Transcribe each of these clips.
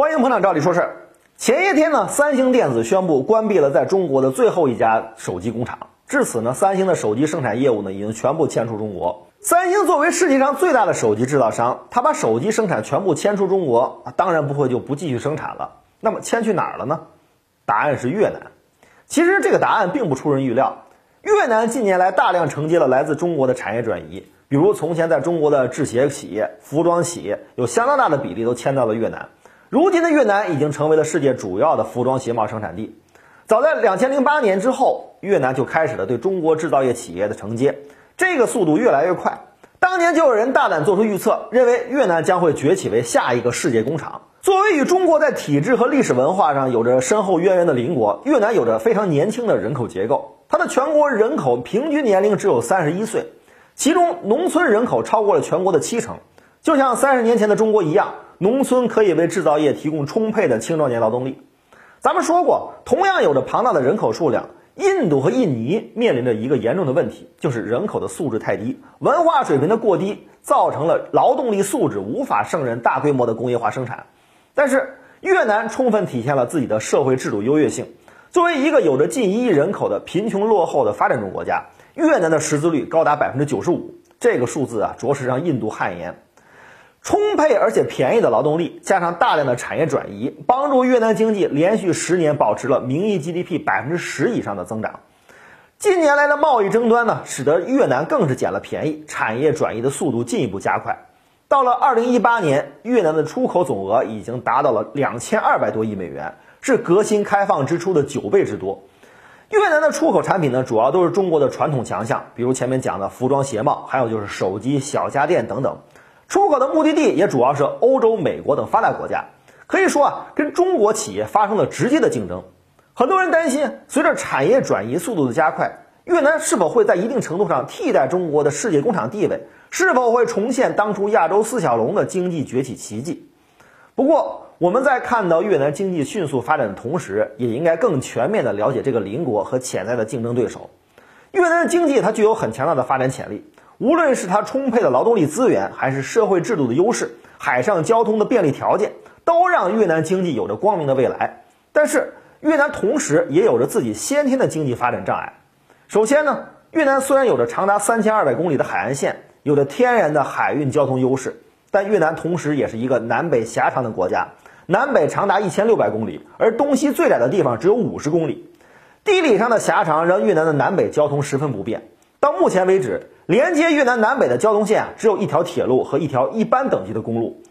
欢迎捧场，照理说事儿。前些天呢，三星电子宣布关闭了在中国的最后一家手机工厂，至此呢，三星的手机生产业务呢已经全部迁出中国。三星作为世界上最大的手机制造商，它把手机生产全部迁出中国，当然不会就不继续生产了。那么迁去哪儿了呢？答案是越南。其实这个答案并不出人预料，越南近年来大量承接了来自中国的产业转移，比如从前在中国的制鞋企业、服装企业，有相当大的比例都迁到了越南。如今的越南已经成为了世界主要的服装鞋帽生产地。早在两千零八年之后，越南就开始了对中国制造业企业的承接，这个速度越来越快。当年就有人大胆做出预测，认为越南将会崛起为下一个世界工厂。作为与中国在体制和历史文化上有着深厚渊源的邻国，越南有着非常年轻的人口结构，它的全国人口平均年龄只有三十一岁，其中农村人口超过了全国的七成。就像三十年前的中国一样。农村可以为制造业提供充沛的青壮年劳动力。咱们说过，同样有着庞大的人口数量，印度和印尼面临着一个严重的问题，就是人口的素质太低，文化水平的过低，造成了劳动力素质无法胜任大规模的工业化生产。但是越南充分体现了自己的社会制度优越性。作为一个有着近一亿人口的贫穷落后的发展中国家，越南的识字率高达百分之九十五，这个数字啊，着实让印度汗颜。充沛而且便宜的劳动力，加上大量的产业转移，帮助越南经济连续十年保持了名义 GDP 百分之十以上的增长。近年来的贸易争端呢，使得越南更是捡了便宜，产业转移的速度进一步加快。到了二零一八年，越南的出口总额已经达到了两千二百多亿美元，是革新开放之初的九倍之多。越南的出口产品呢，主要都是中国的传统强项，比如前面讲的服装鞋帽，还有就是手机、小家电等等。出口的目的地也主要是欧洲、美国等发达国家，可以说啊，跟中国企业发生了直接的竞争。很多人担心，随着产业转移速度的加快，越南是否会在一定程度上替代中国的世界工厂地位？是否会重现当初亚洲四小龙的经济崛起奇迹？不过，我们在看到越南经济迅速发展的同时，也应该更全面地了解这个邻国和潜在的竞争对手。越南的经济它具有很强大的发展潜力。无论是它充沛的劳动力资源，还是社会制度的优势，海上交通的便利条件，都让越南经济有着光明的未来。但是，越南同时也有着自己先天的经济发展障碍。首先呢，越南虽然有着长达三千二百公里的海岸线，有着天然的海运交通优势，但越南同时也是一个南北狭长的国家，南北长达一千六百公里，而东西最窄的地方只有五十公里。地理上的狭长让越南的南北交通十分不便。到目前为止，连接越南南北的交通线啊只有一条铁路和一条一般等级的公路。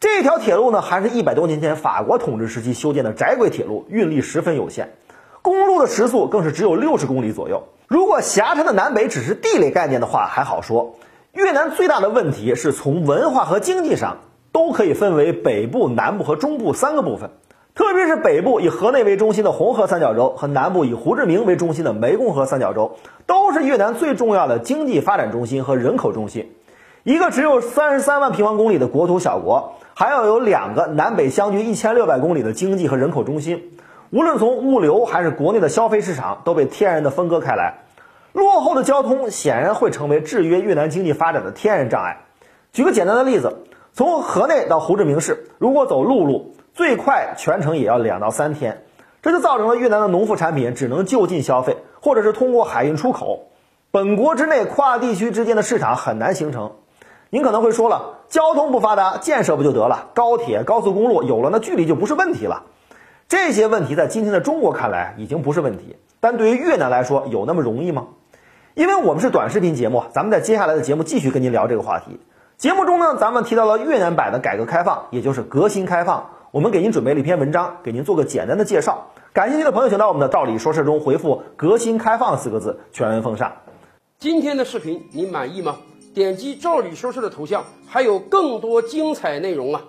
这条铁路呢，还是一百多年前法国统治时期修建的窄轨铁路，运力十分有限。公路的时速更是只有六十公里左右。如果狭长的南北只是地理概念的话，还好说。越南最大的问题是从文化和经济上都可以分为北部、南部和中部三个部分。特别是北部以河内为中心的红河三角洲和南部以胡志明为中心的湄公河三角洲，都是越南最重要的经济发展中心和人口中心。一个只有三十三万平方公里的国土小国，还要有两个南北相距一千六百公里的经济和人口中心。无论从物流还是国内的消费市场，都被天然的分割开来。落后的交通显然会成为制约越南经济发展的天然障碍。举个简单的例子，从河内到胡志明市，如果走陆路。最快全程也要两到三天，这就造成了越南的农副产品只能就近消费，或者是通过海运出口，本国之内跨地区之间的市场很难形成。您可能会说了，交通不发达，建设不就得了？高铁、高速公路有了，那距离就不是问题了。这些问题在今天的中国看来已经不是问题，但对于越南来说，有那么容易吗？因为我们是短视频节目，咱们在接下来的节目继续跟您聊这个话题。节目中呢，咱们提到了越南版的改革开放，也就是革新开放。我们给您准备了一篇文章，给您做个简单的介绍。感兴趣的朋友，请到我们的“道理说事”中回复“革新开放”四个字，全文奉上。今天的视频您满意吗？点击“照理说事”的头像，还有更多精彩内容啊！